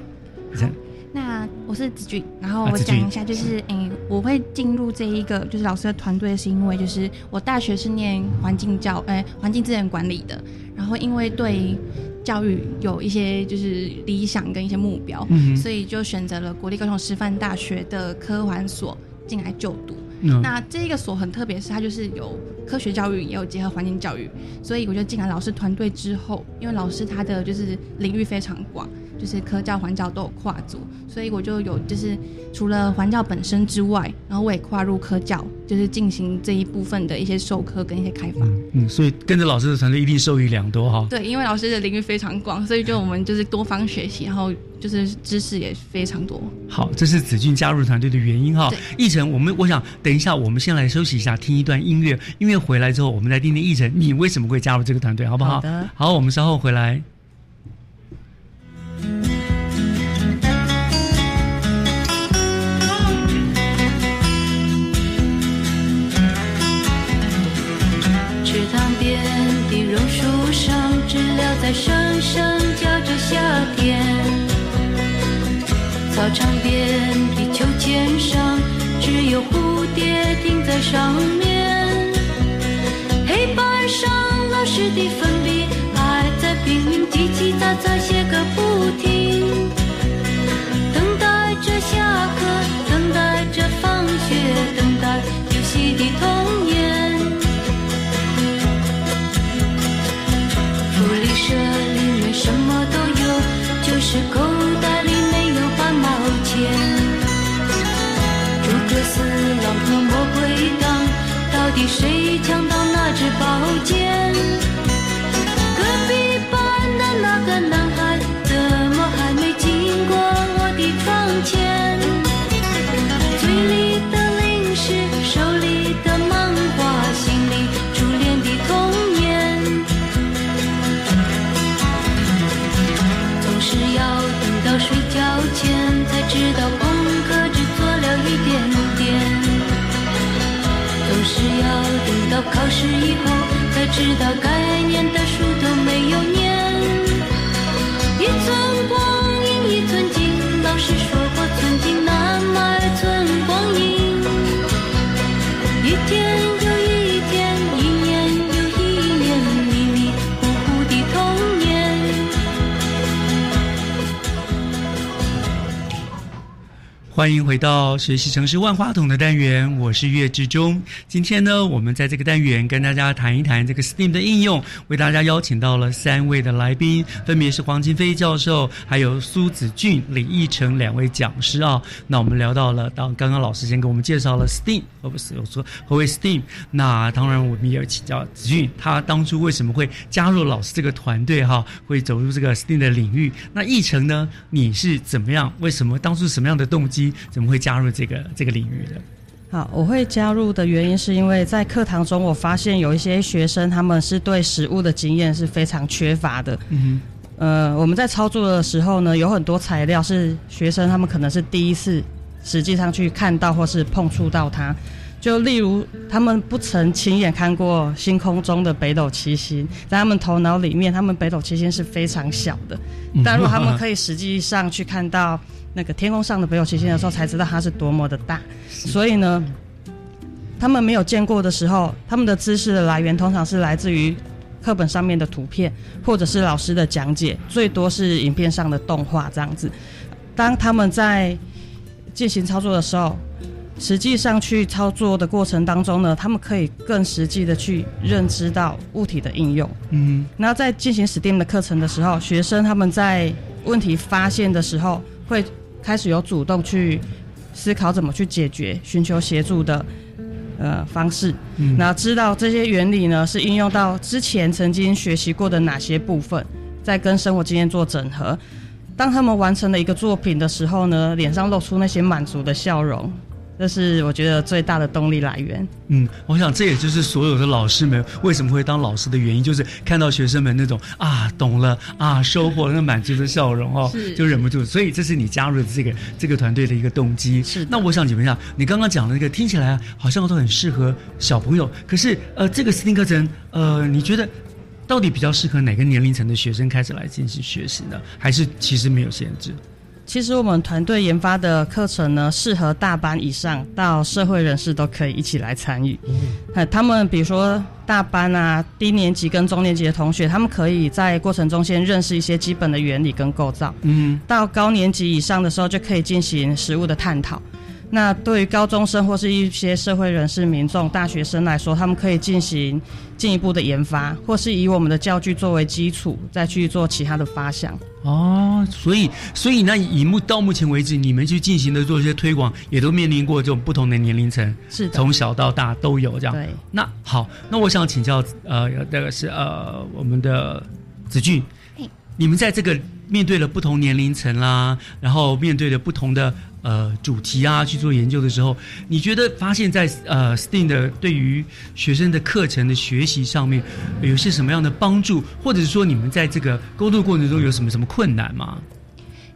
那我是子俊，然后我讲一下，就是诶、我会进入这一个就是老师的团队，是因为就是我大学是念环境教诶环境资源管理的，然后因为对教育有一些就是理想跟一些目标，嗯所以就选择了国立高雄师范大学的科环所进来就读。嗯那这个所很特别，是它就是有科学教育，也有结合环境教育，所以我觉得进来老师团队之后，因为老师他的就是领域非常广，就是科教、环教都有跨足，所以我就有就是除了环教本身之外，然后我也跨入科教，就是进行这一部分的一些授课跟一些开发。嗯，所以跟着老师的团队一定受益良多哈。对，因为老师的领域非常广，所以就我们就是多方学习，然后就是知识也非常多。好，这是子俊加入团队的原因哈。奕晨，我们我想等一下，我们先来休息一下，听一段音乐。音乐回来之后，我们再听听奕晨，你为什么会加入这个团队，好不好？好的好，我们稍后回来。池塘边的榕树上，知了在声声叫着夏天。操场边的秋千上，只有蝴蝶停在上面。黑板上老师的粉笔还在拼命叽叽喳喳写不停。等待着下课，等待着放学，等待游戏的童年。福利社里面什么都有，就是口袋里没有半毛钱。诸葛四郎和魔鬼党，到底谁抢到那支宝剑？知道该欢迎回到学习城市万花筒的单元，我是岳志忠。今天呢，我们在这个单元跟大家谈一谈这个 STEAM 的应用，为大家邀请到了三位的来宾，分别是黄金飞教授，还有苏子俊、李义成两位讲师啊。那我们聊到了，当刚刚老师先给我们介绍了 STEAM，而不是我说何为 STEAM。那当然，我们也有请教子俊，他当初为什么会加入老师这个团队哈，会走入这个 STEAM 的领域。那义成呢，你是怎么样？为什么当初什么样的动机，怎么会加入这个这个领域的？好，我会加入的原因是因为在课堂中，我发现有一些学生他们是对食物的经验是非常缺乏的。嗯呃，我们在操作的时候呢，有很多材料是学生他们可能是第一次实际上去看到或是碰触到它。就例如，他们不曾亲眼看过星空中的北斗七星，在他们头脑里面，他们北斗七星是非常小的。但如果他们可以实际上去看到那个天空上的北斗七星的时候，才知道它是多么的大。所以呢，他们没有见过的时候，他们的知识的来源通常是来自于课本上面的图片，或者是老师的讲解，最多是影片上的动画这样子。当他们在进行操作的时候，实际上去操作的过程当中呢，他们可以更实际的去认知到物体的应用。嗯，那在进行 STEAM 的课程的时候，学生他们在问题发现的时候，会开始有主动去思考怎么去解决，寻求协助的呃方式。嗯那知道这些原理呢，是应用到之前曾经学习过的哪些部分，再跟生活经验做整合。当他们完成了一个作品的时候呢，脸上露出那些满足的笑容，这是我觉得最大的动力来源。嗯，我想这也就是所有的老师们为什么会当老师的原因，就是看到学生们那种啊懂了啊收获了那满足的笑容哦是，就忍不住。所以这是你加入的这个这个团队的一个动机。是。那我想请问一下，你刚刚讲的那个听起来好像都很适合小朋友，可是呃这个 STEAM 课程呃你觉得到底比较适合哪个年龄层的学生开始来进行学习呢？还是其实没有限制？其实我们团队研发的课程呢，适合大班以上到社会人士都可以一起来参与。嗯，他们比如说大班啊、低年级跟中年级的同学，他们可以在过程中先认识一些基本的原理跟构造。嗯，到高年级以上的时候，就可以进行实物的探讨。那对于高中生或是一些社会人士、民众、大学生来说，他们可以进行进一步的研发，或是以我们的教具作为基础，再去做其他的发想。哦，所以所以那以目到目前为止，你们去进行的做一些推广，也都面临过这种不同的年龄层，是的从小到大都有这样。对，那好，那我想请教呃，那个是呃我们的子俊，你们在这个面对了不同年龄层啦，然后面对了不同的呃主题啊去做研究的时候，你觉得发现在呃 STEAM 的对于学生的课程的学习上面有些什么样的帮助，或者是说你们在这个沟通过程中有什么什么困难吗？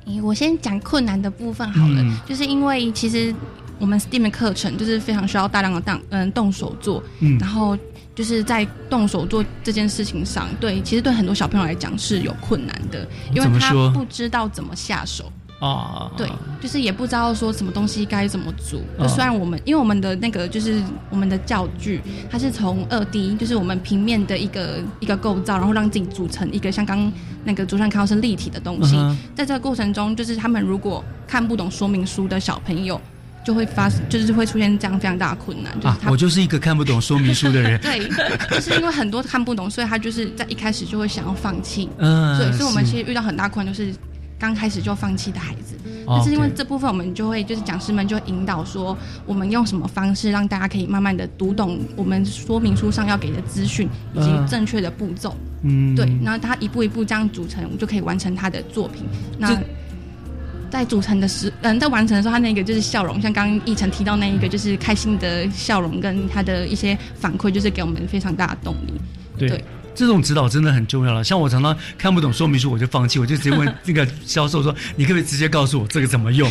诶我先讲困难的部分好了，嗯就是因为其实我们 STEAM 的课程就是非常需要大量的动嗯动手做，嗯然后就是在动手做这件事情上，对，其实对很多小朋友来讲是有困难的，因为他不知道怎么下手。啊，对，就是也不知道说什么东西该怎么组。就哦虽然我们因为我们的那个就是我们的教具，它是从二 D，就是我们平面的一个一个构造，然后让自己组成一个像刚那个主持人看到是立体的东西。嗯在这个过程中，就是他们如果看不懂说明书的小朋友，就会发就是会出现这样非常大的困难，就是啊，我就是一个看不懂说明书的人 对，就是因为很多看不懂，所以他就是在一开始就会想要放弃。嗯对，所以我们其实遇到很大困难，就是刚开始就放弃的孩子。哦但是因为这部分，我们就会就是讲师们就会引导说，我们用什么方式让大家可以慢慢的读懂我们说明书上要给的资讯以及嗯正确的步骤。嗯对，然后他一步一步这样组成，我们就可以完成他的作品。那这在组成的时，嗯，在完成的时候，他那个就是笑容，像刚刚奕晨提到那一个，就是开心的笑容，跟他的一些反馈，就是给我们非常大的动力。对。对这种指导真的很重要了。像我常常看不懂说明书，我就放弃，我就直接问那个销售说：“你可不可以直接告诉我这个怎么用？”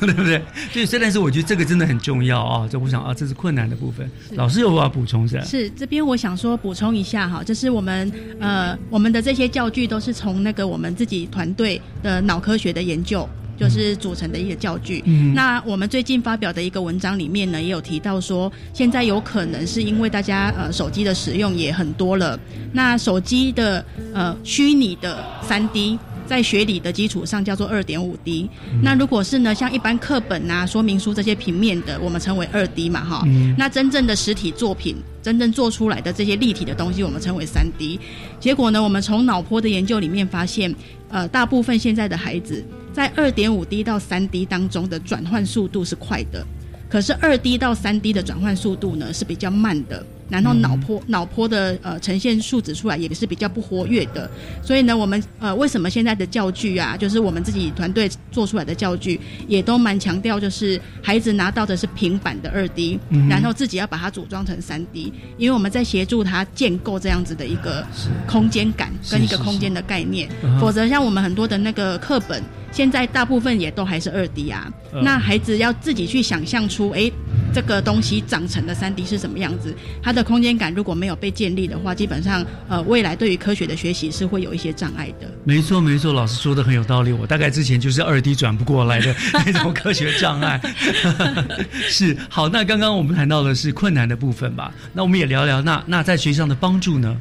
对不对？对，虽然是我觉得这个真的很重要啊。这我想啊，这是困难的部分。老师有没有要补充是？是这边我想说补充一下哈，就是我们呃我们的这些教具都是从那个我们自己团队的脑科学的研究。就是组成的一个教具。嗯那我们最近发表的一个文章里面呢，也有提到说，现在有可能是因为大家呃手机的使用也很多了，那手机的呃虚拟的三 D。在学理的基础上叫做二点五 D，、那如果是呢，像一般课本啊、说明书这些平面的，我们称为二 D 嘛，哈。嗯那真正的实体作品，真正做出来的这些立体的东西，我们称为三 D。结果呢，我们从脑波的研究里面发现，呃，大部分现在的孩子在二点五 D 到三 D 当中的转换速度是快的，可是二 D 到三 D 的转换速度呢是比较慢的。然后脑波、脑波的呃呈现数值出来也是比较不活跃的。所以呢，我们呃为什么现在的教具啊，就是我们自己团队做出来的教具，也都蛮强调，就是孩子拿到的是平板的二 D，、嗯然后自己要把它组装成三 D，因为我们在协助他建构这样子的一个空间感跟一个空间的概念。嗯，否则像我们很多的那个课本，现在大部分也都还是二 D 啊。嗯那孩子要自己去想象出，哎，这个东西长成的三 D 是什么样子，它的空间感如果没有被建立的话，基本上呃未来对于科学的学习是会有一些障碍的。没错，没错，老师说的很有道理。我大概之前就是二 D 转不过来的 那种科学障碍。是好，那刚刚我们谈到的是困难的部分吧？那我们也聊聊那那在学习上的帮助呢？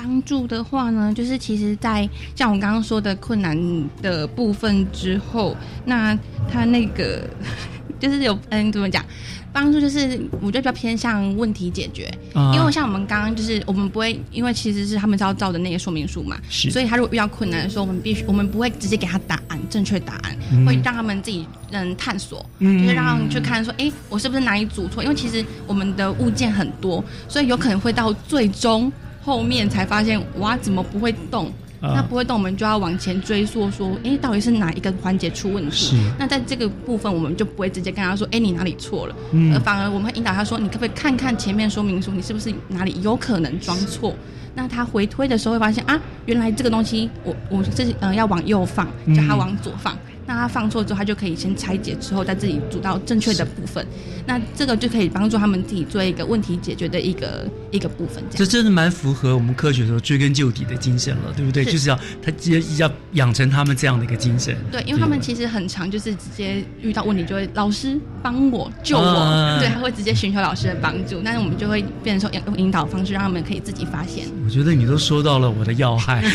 帮助的话呢，就是其实在，像我刚刚说的困难的部分之后，那他那个 就是有嗯怎么讲，帮助就是我觉得比较偏向问题解决，啊。因为像我们刚刚就是我们不会，因为其实是他们是要照的那个说明书嘛，是。所以他如果遇到困难的时候，我们必须我们不会直接给他答案，正确答案，嗯。会让他们自己嗯探索，嗯。就是让他们去看说，哎，我是不是哪里组错？因为其实我们的物件很多，所以有可能会到最终后面才发现，哇，怎么不会动？啊那不会动，我们就要往前追溯，说，哎，到底是哪一个环节出问题是？那在这个部分，我们就不会直接跟他说，哎，你哪里错了？反而我们会引导他说，你可不可以看看前面说明书，你是不是哪里有可能装错？那他回推的时候会发现啊，原来这个东西我我这是呃要往右放，叫他嗯往左放。那他放错之后，他就可以先拆解，之后再自己组到正确的部分。那这个就可以帮助他们自己做一个问题解决的一个一个部分。这真的蛮符合我们科学的追根究底的精神了，对不对？是就是要他直接要养成他们这样的一个精神。对，因为他们其实很常就是直接遇到问题就会老师帮我救我，啊对，他会直接寻求老师的帮助。但是我们就会变成说用引导方式，让他们可以自己发现，我觉得你都说到了我的要害。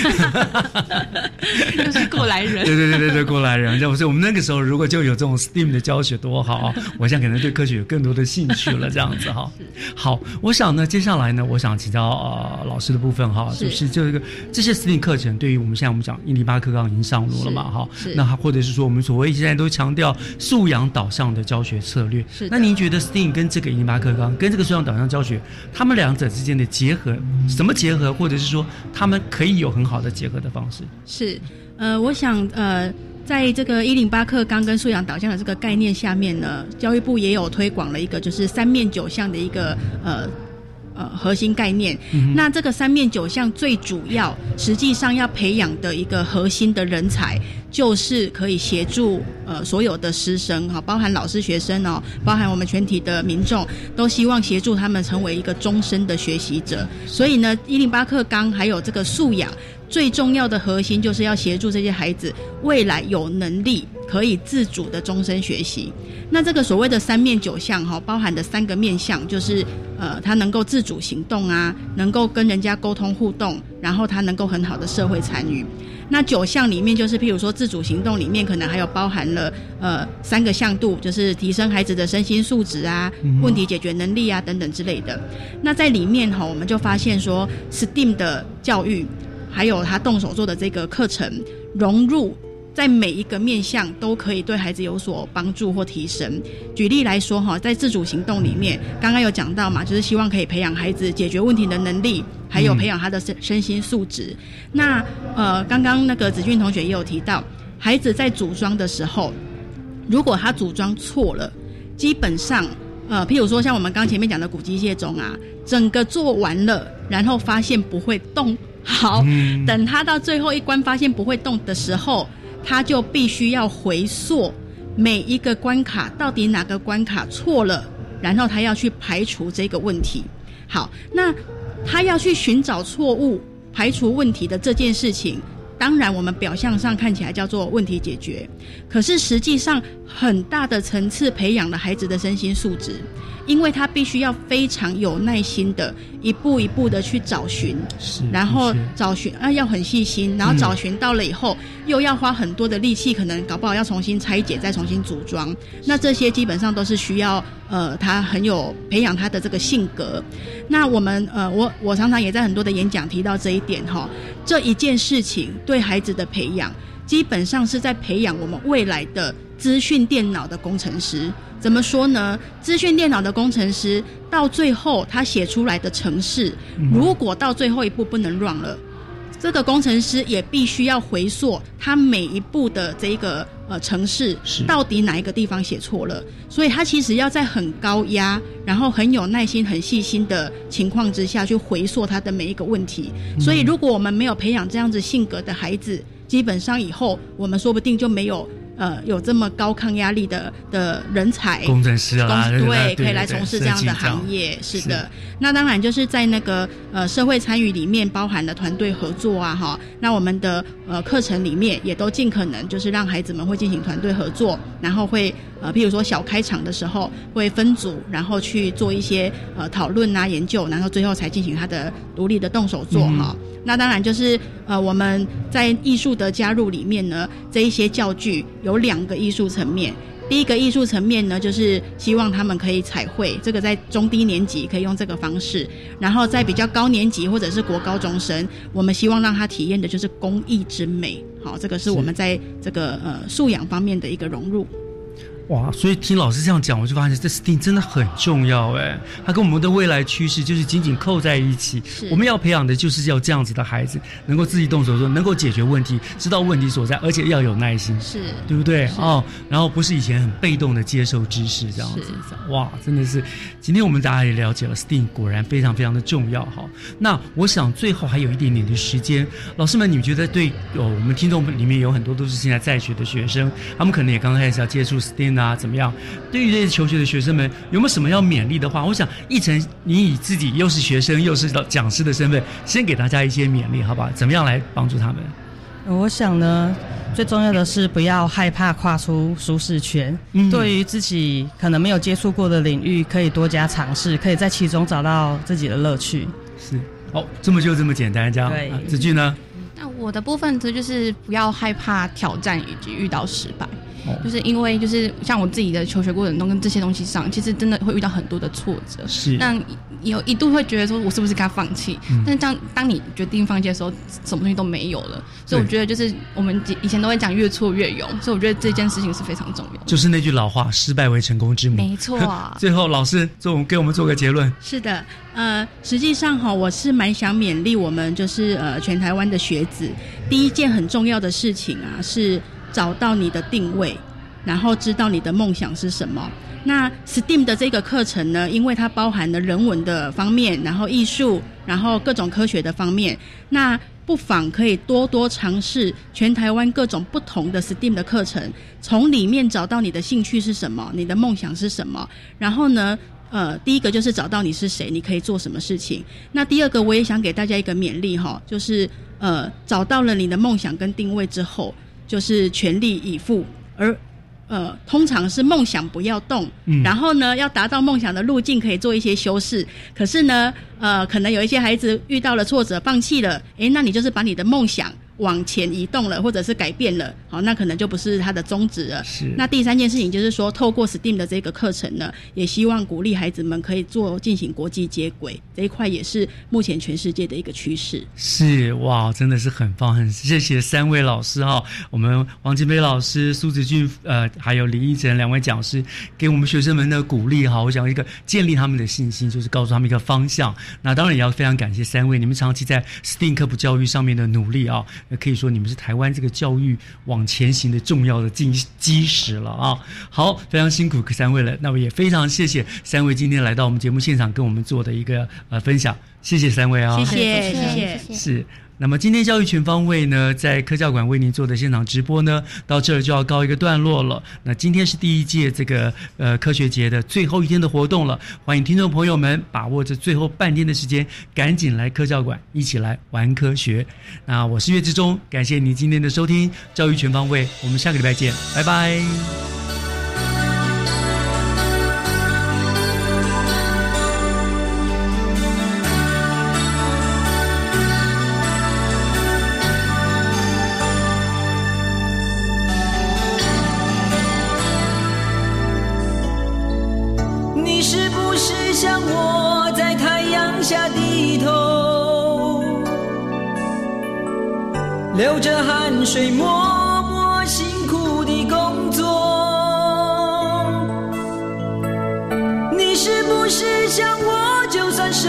就是过来人。对对对对对，过来人，要不是我们那个时候如果就有这种 STEAM 的教学多好啊！我想可能对科学有更多的兴趣了，这样子哈。好，我想呢，接下来呢，我想请教呃老师的部分哈，是就是这个这些 STEAM 课程，对于我们现在我们讲一零八课纲已经上路了嘛哈是，那或者是说我们所谓现在都强调素养导向的教学策略，是那您觉得 STEAM 跟这个一零八课纲跟这个素养导向教学，他们两者之间的结合，什么结合，或者是说他们可以有很好的结合的方式？是，呃，我想呃，在这个一零八课纲跟素养导向的这个概念下面呢，教育部也有推广了一个就是三面九项的一个呃。呃，核心概念。嗯那这个三面九项最主要，实际上要培养的一个核心的人才，就是可以协助呃所有的师生哈，包含老师、学生哦，包含我们全体的民众，都希望协助他们成为一个终身的学习者。所以呢，一零八课纲还有这个素养。最重要的核心就是要协助这些孩子未来有能力可以自主的终身学习。那这个所谓的三面九项哈，包含的三个面向就是呃，他能够自主行动啊，能够跟人家沟通互动，然后他能够很好的社会参与。那九项里面，就是譬如说自主行动里面，可能还有包含了呃三个向度，就是提升孩子的身心素质啊、嗯问题解决能力啊等等之类的。那在里面哈，我们就发现说，STEAM 的教育还有他动手做的这个课程融入。在每一个面向都可以对孩子有所帮助或提升。举例来说，哈，在自主行动里面，刚刚有讲到嘛，就是希望可以培养孩子解决问题的能力，还有培养他的身身心素质。那呃，刚刚那个子俊同学也有提到，孩子在组装的时候，如果他组装错了，基本上呃，譬如说像我们刚前面讲的古机械钟啊，整个做完了，然后发现不会动，好，嗯等他到最后一关发现不会动的时候，他就必须要回溯每一个关卡到底哪个关卡错了，然后他要去排除这个问题。好，那他要去寻找错误、排除问题的这件事情，当然我们表象上看起来叫做问题解决，可是实际上很大的层次培养了孩子的身心素质。因为他必须要非常有耐心的一步一步的去找寻，然后找寻啊要很细心，然后找寻到了以后，又要花很多的力气，可能搞不好要重新拆解，再重新组装。那这些基本上都是需要呃他很有培养他的这个性格。那我们呃我我常常也在很多的演讲提到这一点哈，这一件事情对孩子的培养，基本上是在培养我们未来的。资讯电脑的工程师。怎么说呢？资讯电脑的工程师到最后他写出来的程式，如果到最后一步不能 run 了。这个工程师也必须要回溯他每一步的这个呃程式到底哪一个地方写错了，所以他其实要在很高压，然后很有耐心、很细心的情况之下去回溯他的每一个问题。所以如果我们没有培养这样子性格的孩子，基本上以后我们说不定就没有。呃，有这么高抗压力的的人才，工程师啊，对，可以来从事这样的行业。是的，那当然就是在那个呃社会参与里面包含了团队合作啊，哈。那我们的呃课程里面也都尽可能就是让孩子们会进行团队合作，然后会呃譬如说小开场的时候会分组，然后去做一些呃讨论啊研究，然后最后才进行他的独立的动手做哈。那当然就是呃，我们在艺术的加入里面呢，这一些教具有两个艺术层面。第一个艺术层面呢，就是希望他们可以彩绘，这个在中低年级可以用这个方式；然后在比较高年级或者是国高中生，我们希望让他体验的就是工艺之美。好，这个是我们在这个呃素养方面的一个融入。哇，所以听老师这样讲，我就发现这 STEAM 真的很重要哎，它跟我们的未来趋势就是紧紧扣在一起。我们要培养的就是要这样子的孩子，能够自己动手做，能够解决问题，知道问题所在，而且要有耐心，是对不对？哦，然后不是以前很被动的接受知识这样子。哇，真的是，今天我们大家也了解了 STEAM 果然非常非常的重要哈。那我想最后还有一点点的时间，老师们，你们觉得对？哦，我们听众里面有很多都是现在在学的学生，他们可能也刚开始要接触 STEAM。啊，怎么样？对于这些求学的学生们，有没有什么要勉励的话？我想，一晨，你以自己又是学生又是讲师的身份，先给大家一些勉励，好吧？怎么样来帮助他们？我想呢，最重要的是不要害怕跨出舒适圈。嗯对于自己可能没有接触过的领域，可以多加尝试，可以在其中找到自己的乐趣。是，哦，这么就这么简单，这样。对，子俊呢？那我的部分，这就是不要害怕挑战以及遇到失败。就是因为就是像我自己的求学过程中跟这些东西上，其实真的会遇到很多的挫折。是，那有一度会觉得说，我是不是该放弃？但是当当你决定放弃的时候，什么东西都没有了。所以我觉得就是我们以前都会讲越挫越勇，所以我觉得这件事情是非常重要。就是那句老话，失败为成功之母。没错。最后老师做给我们做个结论。是的，呃，实际上哈，我是蛮想勉励我们，就是呃全台湾的学子，第一件很重要的事情啊是。找到你的定位，然后知道你的梦想是什么。那 STEAM 的这个课程呢，因为它包含了人文的方面，然后艺术，然后各种科学的方面。那不妨可以多多尝试全台湾各种不同的 STEAM 的课程，从里面找到你的兴趣是什么，你的梦想是什么。然后呢，呃，第一个就是找到你是谁，你可以做什么事情。那第二个，我也想给大家一个勉励哈，就是呃，找到了你的梦想跟定位之后。就是全力以赴，而呃，通常是梦想不要动，然后呢，要达到梦想的路径可以做一些修饰。可是呢，呃，可能有一些孩子遇到了挫折，放弃了，诶，那你就是把你的梦想。往前移动了，或者是改变了，好，那可能就不是它的宗旨了。是。那第三件事情就是说，透过 STEAM 的这个课程呢，也希望鼓励孩子们可以做进行国际接轨这一块，也是目前全世界的一个趋势。是哇，真的是很棒，很谢谢三位老师哈，我们王金飞老师、苏子俊呃，还有李义哲两位讲师给我们学生们的鼓励哈，我想一个建立他们的信心，就是告诉他们一个方向。那当然也要非常感谢三位你们长期在 STEAM 科普教育上面的努力啊。可以说你们是台湾这个教育往前行的重要的基基石了啊！好，非常辛苦三位了，那么也非常谢谢三位今天来到我们节目现场跟我们做的一个呃分享，谢谢三位啊！谢谢谢谢是。那么今天教育全方位呢，在科教馆为您做的现场直播呢，到这儿就要告一个段落了。那今天是第一届这个呃科学节的最后一天的活动了，欢迎听众朋友们把握这最后半天的时间，赶紧来科教馆一起来玩科学。那我是岳志忠，感谢您今天的收听，教育全方位，我们下个礼拜见，拜拜。谁默默辛苦的工作你是不是想我就算受